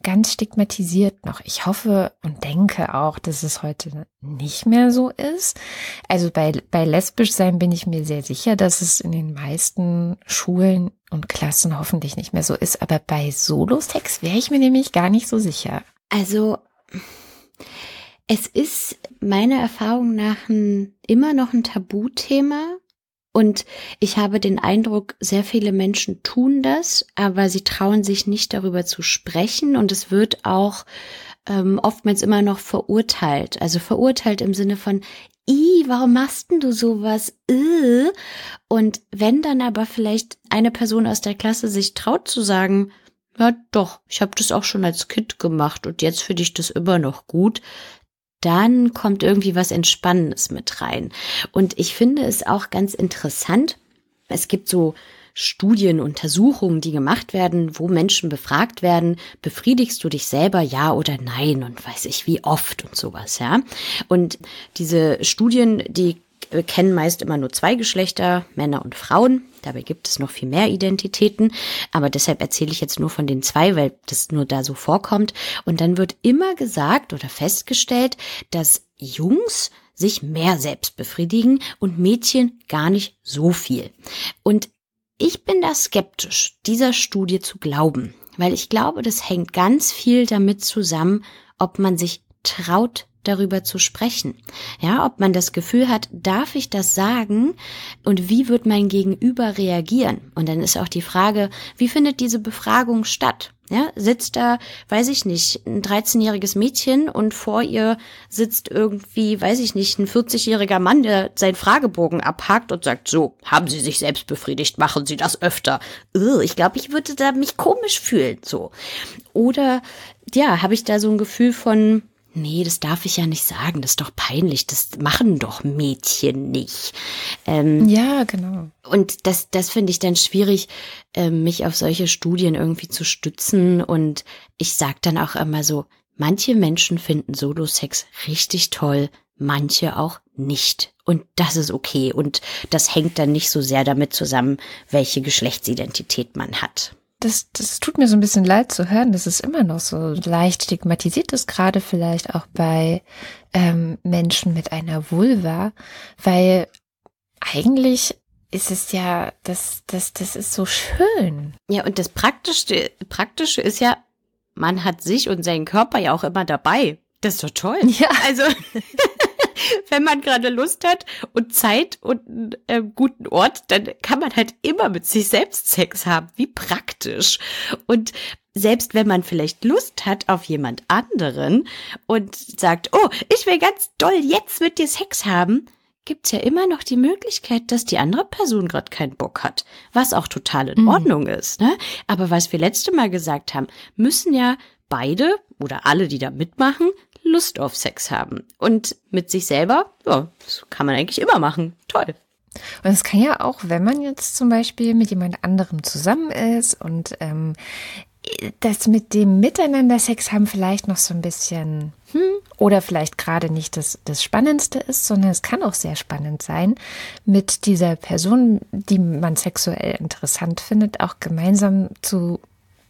ganz stigmatisiert noch. Ich hoffe und denke auch, dass es heute nicht mehr so ist. Also bei, bei lesbisch sein bin ich mir sehr sicher, dass es in den meisten Schulen und Klassen hoffentlich nicht mehr so ist. Aber bei Solo-Sex wäre ich mir nämlich gar nicht so sicher. Also es ist meiner Erfahrung nach ein, immer noch ein Tabuthema. Und ich habe den Eindruck, sehr viele Menschen tun das, aber sie trauen sich nicht darüber zu sprechen. Und es wird auch ähm, oftmals immer noch verurteilt. Also verurteilt im Sinne von, i, warum machst denn du sowas? Äh. Und wenn dann aber vielleicht eine Person aus der Klasse sich traut zu sagen, ja doch, ich habe das auch schon als Kind gemacht und jetzt finde ich das immer noch gut, dann kommt irgendwie was Entspannendes mit rein. Und ich finde es auch ganz interessant. Es gibt so Studien, Untersuchungen, die gemacht werden, wo Menschen befragt werden, befriedigst du dich selber, ja oder nein und weiß ich wie oft und sowas, ja. Und diese Studien, die kennen meist immer nur zwei Geschlechter, Männer und Frauen. Dabei gibt es noch viel mehr Identitäten, aber deshalb erzähle ich jetzt nur von den zwei, weil das nur da so vorkommt. Und dann wird immer gesagt oder festgestellt, dass Jungs sich mehr selbst befriedigen und Mädchen gar nicht so viel. Und Ich bin da skeptisch, dieser Studie zu glauben, weil ich glaube, das hängt ganz viel damit zusammen, ob man sich traut, darüber zu sprechen. Ja, ob man das Gefühl hat, darf ich das sagen und wie wird mein Gegenüber reagieren? Und dann ist auch die Frage, wie findet diese Befragung statt? Ja, sitzt da, weiß ich nicht, ein 13-jähriges Mädchen und vor ihr sitzt irgendwie, weiß ich nicht, ein 40-jähriger Mann, der seinen Fragebogen abhakt und sagt, so, haben Sie sich selbst befriedigt, machen Sie das öfter. Ich glaube, ich würde da mich komisch fühlen, so. Oder, ja, habe ich da so ein Gefühl von, nee, das darf ich ja nicht sagen, das ist doch peinlich, das machen doch Mädchen nicht. Ähm, ja, genau. Und das, das finde ich dann schwierig, äh, mich auf solche Studien irgendwie zu stützen. Und ich sag dann auch immer so, manche Menschen finden Solo-Sex richtig toll, manche auch nicht. Und das ist okay. Und das hängt dann nicht so sehr damit zusammen, welche Geschlechtsidentität man hat das, das tut mir so ein bisschen leid zu hören, dass es immer noch so leicht stigmatisiert ist, gerade vielleicht auch bei ähm, Menschen mit einer Vulva, weil eigentlich ist es ja, das, das, das ist so schön. Ja, und das Praktische, Praktische ist ja, man hat sich und seinen Körper ja auch immer dabei. Das ist doch toll. Ja. Also, *laughs* *laughs* wenn man gerade Lust hat und Zeit und einen äh, guten Ort, dann kann man halt immer mit sich selbst Sex haben. Wie praktisch. Und selbst wenn man vielleicht Lust hat auf jemand anderen und sagt, oh, ich will ganz doll jetzt mit dir Sex haben, gibt's ja immer noch die Möglichkeit, dass die andere Person gerade keinen Bock hat, was auch total in mhm. Ordnung ist. Ne? Aber was wir letzte Mal gesagt haben, müssen ja beide oder alle, die da mitmachen, Lust auf Sex haben. Und mit sich selber, ja, das kann man eigentlich immer machen. Toll. Und es kann ja auch, wenn man jetzt zum Beispiel mit jemand anderem zusammen ist und ähm, das mit dem Miteinander Sex haben vielleicht noch so ein bisschen hm, oder vielleicht gerade nicht das, das Spannendste ist, sondern es kann auch sehr spannend sein, mit dieser Person, die man sexuell interessant findet, auch gemeinsam zu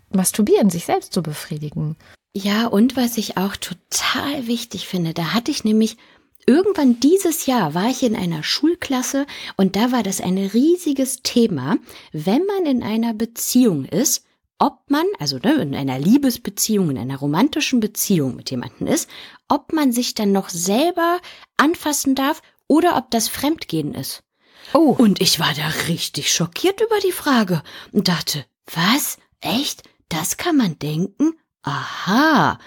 masturbieren, sich selbst zu befriedigen. Ja, und was ich auch total wichtig finde, da hatte ich nämlich irgendwann dieses Jahr war ich in einer Schulklasse und da war das ein riesiges Thema, wenn man in einer Beziehung ist, ob man, also ne, in einer Liebesbeziehung, in einer romantischen Beziehung mit jemandem ist, ob man sich dann noch selber anfassen darf oder ob das Fremdgehen ist. Oh. Und ich war da richtig schockiert über die Frage und dachte, was? Echt? Das kann man denken? Aha.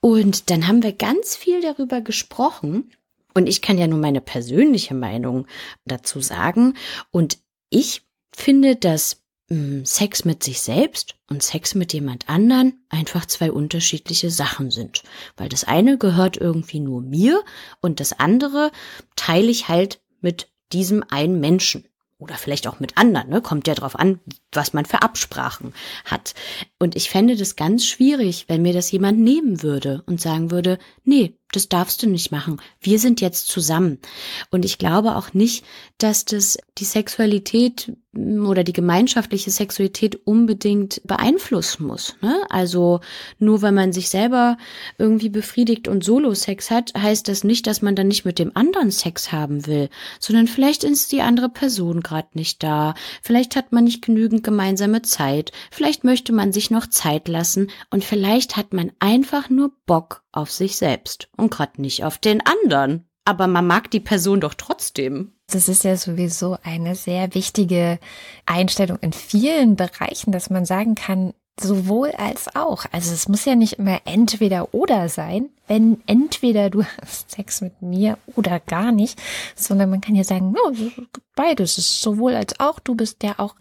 Und dann haben wir ganz viel darüber gesprochen. Und ich kann ja nur meine persönliche Meinung dazu sagen. Und ich finde, dass hm, Sex mit sich selbst und Sex mit jemand anderen einfach zwei unterschiedliche Sachen sind. Weil das eine gehört irgendwie nur mir und das andere teile ich halt mit diesem einen Menschen oder vielleicht auch mit anderen, ne? kommt ja drauf an, was man für Absprachen hat. Und ich fände das ganz schwierig, wenn mir das jemand nehmen würde und sagen würde, nee, das darfst du nicht machen. Wir sind jetzt zusammen. Und ich glaube auch nicht, dass das die Sexualität hm, oder die gemeinschaftliche Sexualität unbedingt beeinflussen muss. Ne? Also nur weil man sich selber irgendwie befriedigt und Solo-Sex hat, heißt das nicht, dass man dann nicht mit dem anderen Sex haben will, sondern vielleicht ist die andere Person gerade nicht da. Vielleicht hat man nicht genügend gemeinsame Zeit. Vielleicht möchte man sich noch Zeit lassen und vielleicht hat man einfach nur Bock auf sich selbst und gerade nicht auf den anderen. Aber man mag die Person doch trotzdem. Das ist ja sowieso eine sehr wichtige Einstellung in vielen Bereichen, dass man sagen kann, sowohl als auch. Also es muss ja nicht immer entweder oder sein, wenn entweder du hast Sex mit mir oder gar nicht, sondern man kann ja sagen, no, beides ist sowohl als auch. Du bist ja auch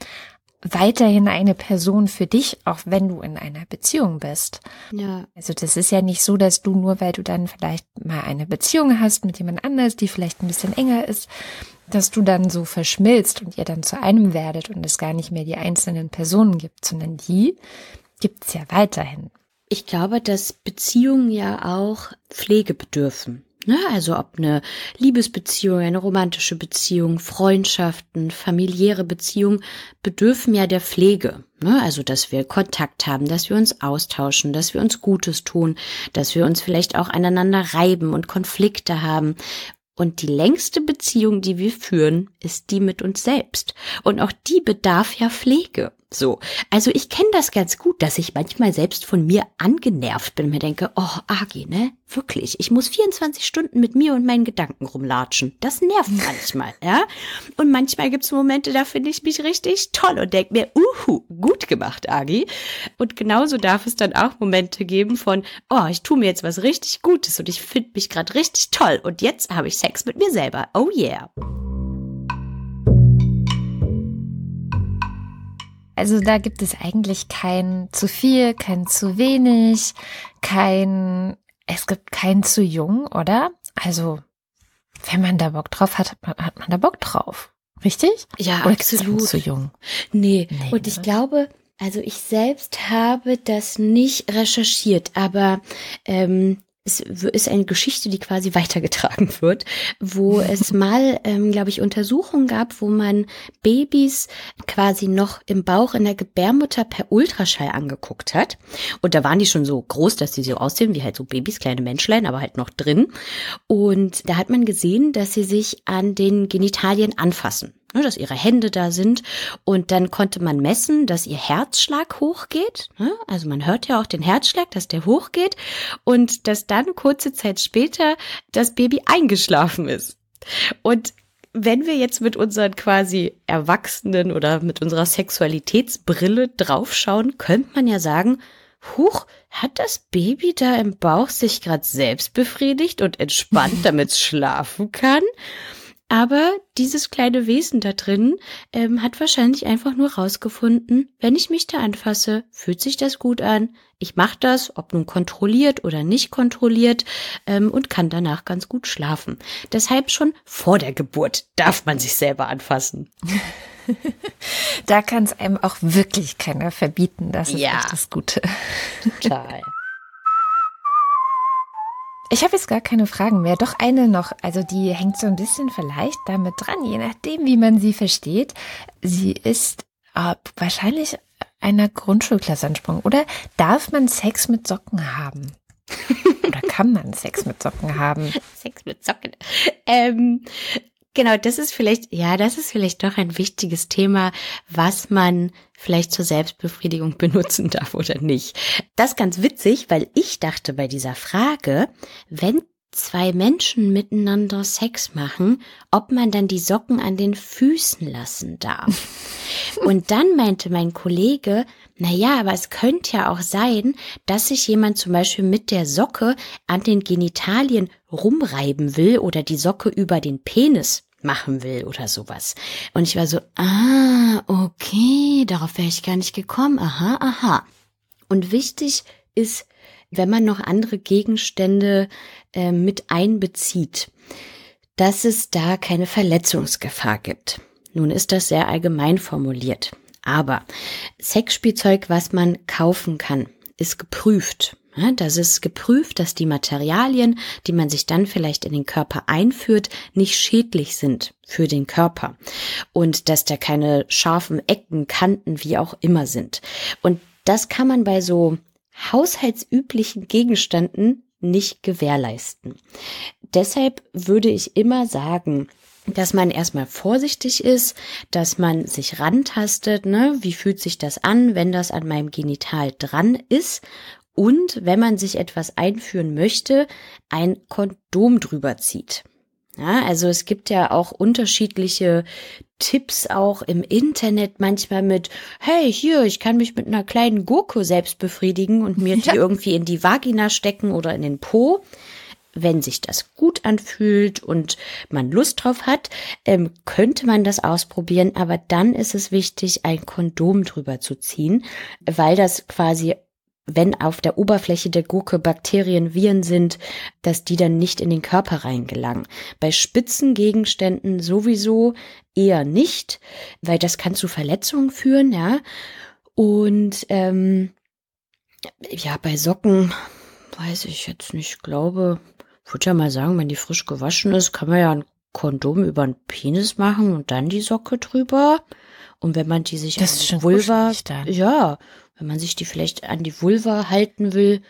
weiterhin eine Person für dich, auch wenn du in einer Beziehung bist. Ja. Also das ist ja nicht so, dass du nur, weil du dann vielleicht mal eine Beziehung hast mit jemand anders, die vielleicht ein bisschen enger ist, dass du dann so verschmilzt und ihr dann zu einem werdet und es gar nicht mehr die einzelnen Personen gibt, sondern die gibt's ja weiterhin. Ich glaube, dass Beziehungen ja auch Pflege bedürfen. Ne? Also ob eine Liebesbeziehung, eine romantische Beziehung, Freundschaften, familiäre Beziehungen bedürfen ja der Pflege. Ne? Also dass wir Kontakt haben, dass wir uns austauschen, dass wir uns Gutes tun, dass wir uns vielleicht auch aneinander reiben und Konflikte haben. Und die längste Beziehung, die wir führen, ist die mit uns selbst. Und auch die bedarf ja Pflege. So. Also ich kenne das ganz gut, dass ich manchmal selbst von mir angenervt bin und mir denke, oh, Agi, ne? Wirklich. Ich muss 24 Stunden mit mir und meinen Gedanken rumlatschen. Das nervt *laughs* manchmal, ja? Und manchmal gibt's Momente, da finde ich mich richtig toll und denke mir, uhu, gut gemacht, Agi. Und genauso darf es dann auch Momente geben von, oh, ich tue mir jetzt was richtig Gutes und ich finde mich gerade richtig toll und jetzt habe ich Sex mit mir selber. Oh yeah. Also da gibt es eigentlich kein zu viel, kein zu wenig, kein, es gibt kein zu jung, oder? Also, wenn man da Bock drauf hat, hat man, hat man da Bock drauf. Richtig? Ja, Oder absolut. zu jung? Nee. Nee, und ich ne? glaube, also ich selbst habe das nicht recherchiert, aber ähm, es ist eine Geschichte, die quasi *laughs* weitergetragen wird, wo *laughs* es mal, ähm, glaube ich, Untersuchungen gab, wo man Babys quasi noch im Bauch in der Gebärmutter per Ultraschall angeguckt hat. Und da waren die schon so groß, dass sie so aussehen wie halt so Babys, kleine Menschlein, aber halt noch drin. Und da hat man gesehen, dass sie sich an den Genitalien anfassen. Ne, dass ihre Hände da sind und dann konnte man messen, dass ihr Herzschlag hochgeht. ne? Also man hört ja auch den Herzschlag, dass der hochgeht und dass dann kurze Zeit später das Baby eingeschlafen ist. Und wenn wir jetzt mit unseren quasi Erwachsenen oder mit unserer Sexualitätsbrille draufschauen, könnte man ja sagen, Huch, hat das Baby da im Bauch sich gerade selbst befriedigt und entspannt, *laughs* damit es schlafen kann? Aber dieses kleine Wesen da drin ähm, hat wahrscheinlich einfach nur rausgefunden, wenn ich mich da anfasse, fühlt sich das gut an. Ich mache das, ob nun kontrolliert oder nicht kontrolliert, ähm, und kann danach ganz gut schlafen. Deshalb schon vor der Geburt darf man sich selber anfassen. *laughs* Da kann es einem auch wirklich keiner verbieten. Das ist Ja. echt das Gute. Total. Ich habe jetzt gar keine Fragen mehr. Doch eine noch. Also die hängt so ein bisschen vielleicht damit dran, je nachdem, wie man sie versteht. Sie ist äh, wahrscheinlich einer Grundschulklasse entsprungen. Oder darf man Sex mit Socken haben? *laughs* Oder kann man Sex mit Socken haben? Sex mit Socken. Ähm, genau, das ist vielleicht, ja, das ist vielleicht doch ein wichtiges Thema, was man vielleicht zur Selbstbefriedigung *laughs* benutzen darf oder nicht. Das ist ganz witzig, weil ich dachte bei dieser Frage, wenn zwei Menschen miteinander Sex machen, ob man dann die Socken an den Füßen lassen darf. *laughs* Und dann meinte mein Kollege, na ja, aber es könnte ja auch sein, dass sich jemand zum Beispiel mit der Socke an den Genitalien rumreiben will oder die Socke über den Penis machen will oder sowas. Und ich war so, ah, okay, darauf wäre ich gar nicht gekommen. Aha, aha. Und wichtig ist, wenn man noch andere Gegenstände äh, mit einbezieht, dass es da keine Verletzungsgefahr gibt. Nun ist das sehr allgemein formuliert. Aber Sexspielzeug, was man kaufen kann, ist geprüft. Das ist geprüft, dass die Materialien, die man sich dann vielleicht in den Körper einführt, nicht schädlich sind für den Körper. Und dass da keine scharfen Ecken, Kanten, wie auch immer sind. Und das kann man bei so haushaltsüblichen Gegenständen nicht gewährleisten. Deshalb würde ich immer sagen, dass man erstmal vorsichtig ist, dass man sich rantastet, ne? Wie fühlt sich das an, wenn das an meinem Genital dran ist? Und wenn man sich etwas einführen möchte, ein Kondom drüber zieht. Ja, also es gibt ja auch unterschiedliche Tipps auch im Internet manchmal mit, hey, hier, ich kann mich mit einer kleinen Gurke selbst befriedigen und mir *laughs* die Ja. irgendwie in die Vagina stecken oder in den Po. Wenn sich das gut anfühlt und man Lust drauf hat, ähm, könnte man das ausprobieren, aber dann ist es wichtig, ein Kondom drüber zu ziehen, weil das quasi wenn auf der Oberfläche der Gurke Bakterien, Viren sind, dass die dann nicht in den Körper reingelangen. Bei spitzen Gegenständen sowieso eher nicht, weil das kann zu Verletzungen führen, ja. Und ähm, ja, bei Socken weiß ich jetzt nicht, ich glaube, ich würde ja mal sagen, wenn die frisch gewaschen ist, kann man ja ein Kondom über den Penis machen und dann die Socke drüber. Und wenn man die sich Das ist schon Vulva, ja, wenn man sich die vielleicht an die Vulva halten will,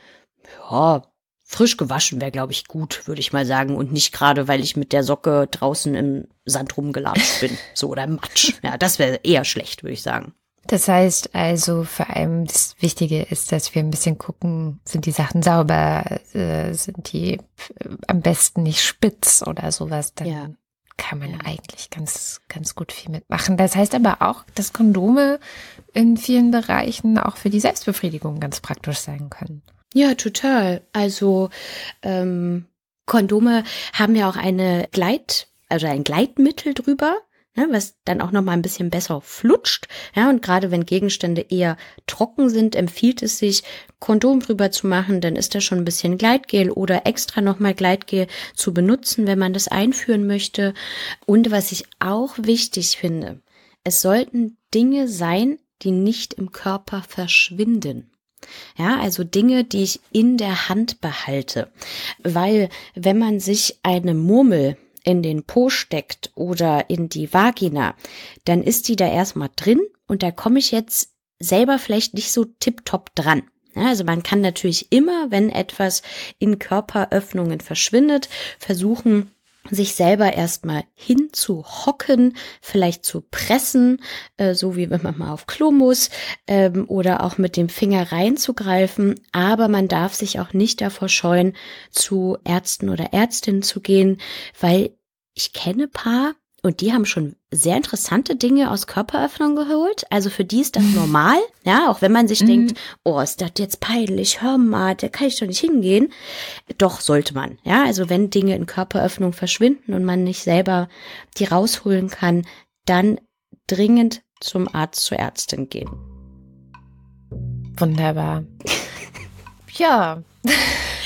ja, frisch gewaschen wäre, glaube ich, gut, würde ich mal sagen. Und nicht gerade, weil ich mit der Socke draußen im Sand rumgelatscht bin. So, oder im Matsch. *laughs* Ja, das wäre eher schlecht, würde ich sagen. Das heißt also, vor allem das Wichtige ist, dass wir ein bisschen gucken, sind die Sachen sauber, äh, sind die äh, am besten nicht spitz oder sowas. Dann Ja. Kann man eigentlich ganz, ganz gut viel mitmachen. Das heißt aber auch, dass Kondome in vielen Bereichen auch für die Selbstbefriedigung ganz praktisch sein können. Ja, total. Also ähm, Kondome haben ja auch eine Gleit, also ein Gleitmittel drüber, ne, was dann auch noch mal ein bisschen besser flutscht. Ja, und gerade wenn Gegenstände eher trocken sind, empfiehlt es sich, Kondom drüber zu machen. Dann ist da schon ein bisschen Gleitgel oder extra noch mal Gleitgel zu benutzen, wenn man das einführen möchte. Und was ich auch wichtig finde, es sollten Dinge sein, die nicht im Körper verschwinden. Ja, also Dinge, die ich in der Hand behalte. Weil wenn man sich eine Murmel in den Po steckt oder in die Vagina, dann ist die da erstmal drin und da komme ich jetzt selber vielleicht nicht so tipptopp dran. Also man kann natürlich immer, wenn etwas in Körperöffnungen verschwindet, versuchen, sich selber erstmal hinzuhocken, vielleicht zu pressen, äh, so wie wenn man mal auf Klo muss, ähm, oder auch mit dem Finger reinzugreifen. Aber man darf sich auch nicht davor scheuen, zu Ärzten oder Ärztinnen zu gehen, weil ich kenne paar und die haben schon sehr interessante Dinge aus Körperöffnung geholt. Also für die ist das normal, ja, auch wenn man sich Mhm. denkt, oh, ist das jetzt peinlich, hör mal, da kann ich doch nicht hingehen. Doch sollte man, ja. Also wenn Dinge in Körperöffnung verschwinden und man nicht selber die rausholen kann, dann dringend zum Arzt, zur Ärztin gehen. Wunderbar. *laughs* ja,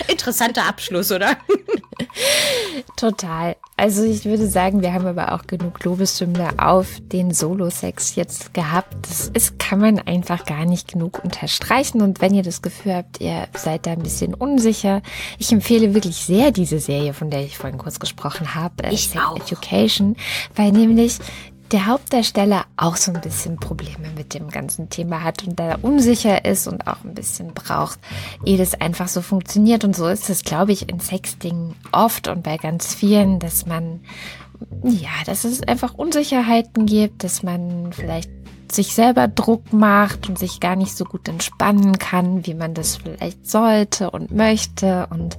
Interessanter Abschluss, oder? *laughs* Total. Also ich würde sagen, wir haben aber auch genug Lobeshymne auf den Solo-Sex jetzt gehabt. Das ist, kann man einfach gar nicht genug unterstreichen. Und wenn ihr das Gefühl habt, ihr seid da ein bisschen unsicher, ich empfehle wirklich sehr diese Serie, von der ich vorhin kurz gesprochen habe, äh, Ich Sex auch. Education, weil nämlich der Hauptdarsteller auch so ein bisschen Probleme mit dem ganzen Thema hat und da unsicher ist und auch ein bisschen braucht, ehe das einfach so funktioniert. Und so ist es, glaube ich, in Sexting oft und bei ganz vielen, dass man, ja, dass es einfach Unsicherheiten gibt, dass man vielleicht sich selber Druck macht und sich gar nicht so gut entspannen kann, wie man das vielleicht sollte und möchte. Und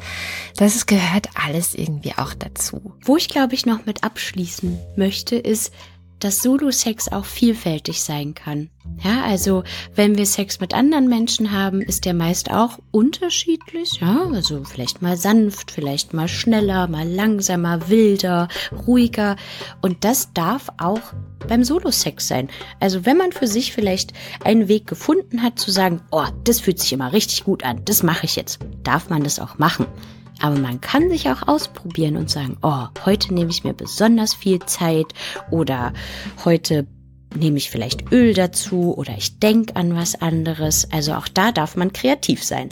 das gehört alles irgendwie auch dazu. Wo ich glaube ich noch mit abschließen möchte, ist, dass Solo-Sex auch vielfältig sein kann. Ja, also wenn wir Sex mit anderen Menschen haben, ist der meist auch unterschiedlich. Ja, also vielleicht mal sanft, vielleicht mal schneller, mal langsamer, wilder, ruhiger. Und das darf auch beim Solo-Sex sein. Also wenn man für sich vielleicht einen Weg gefunden hat zu sagen, oh, das fühlt sich immer richtig gut an, das mache ich jetzt, darf man das auch machen. Aber man kann sich auch ausprobieren und sagen, oh, heute nehme ich mir besonders viel Zeit oder heute nehme ich vielleicht Öl dazu oder ich denke an was anderes. Also auch da darf man kreativ sein.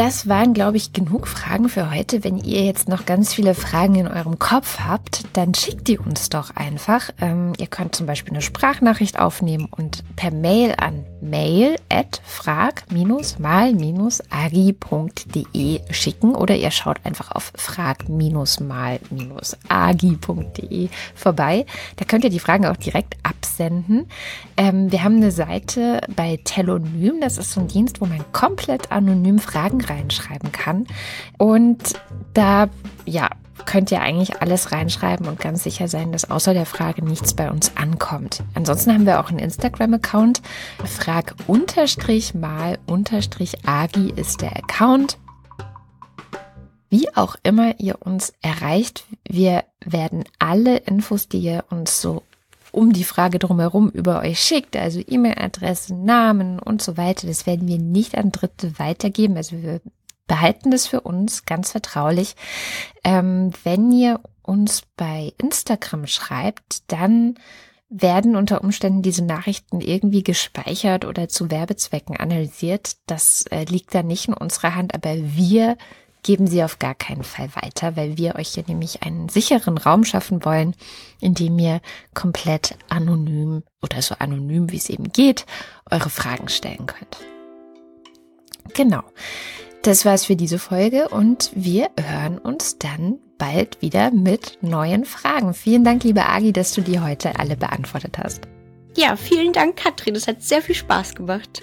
Das waren, glaube ich, genug Fragen für heute. Wenn ihr jetzt noch ganz viele Fragen in eurem Kopf habt, dann schickt die uns doch einfach. Ähm, ihr könnt zum Beispiel eine Sprachnachricht aufnehmen und per Mail an mail at frag-mal-agi.de schicken oder ihr schaut einfach auf frag-mal-agi.de vorbei. Da könnt ihr die Fragen auch direkt absenden. Ähm, wir haben eine Seite bei Telonym. Das ist so ein Dienst, wo man komplett anonym Fragen reinschreiben kann. Und da, ja, könnt ihr eigentlich alles reinschreiben und ganz sicher sein, dass außer der Frage nichts bei uns ankommt. Ansonsten haben wir auch einen Instagram-Account. Frag unterstrich mal unterstrich agi ist der Account. Wie auch immer ihr uns erreicht, wir werden alle Infos, die ihr uns so um die Frage drumherum über euch schickt, also E-Mail-Adresse, Namen und so weiter, das werden wir nicht an Dritte weitergeben. Also wir behalten das für uns ganz vertraulich. Ähm, wenn ihr uns bei Instagram schreibt, dann werden unter Umständen diese Nachrichten irgendwie gespeichert oder zu Werbezwecken analysiert. Das äh, liegt dann nicht in unserer Hand, aber wir geben sie auf gar keinen Fall weiter, weil wir euch hier nämlich einen sicheren Raum schaffen wollen, in dem ihr komplett anonym oder so anonym wie es eben geht, eure Fragen stellen könnt. Genau. Das war's für diese Folge und wir hören uns dann bald wieder mit neuen Fragen. Vielen Dank, liebe Agi, dass du die heute alle beantwortet hast. Ja, vielen Dank, Katrin. Es hat sehr viel Spaß gemacht.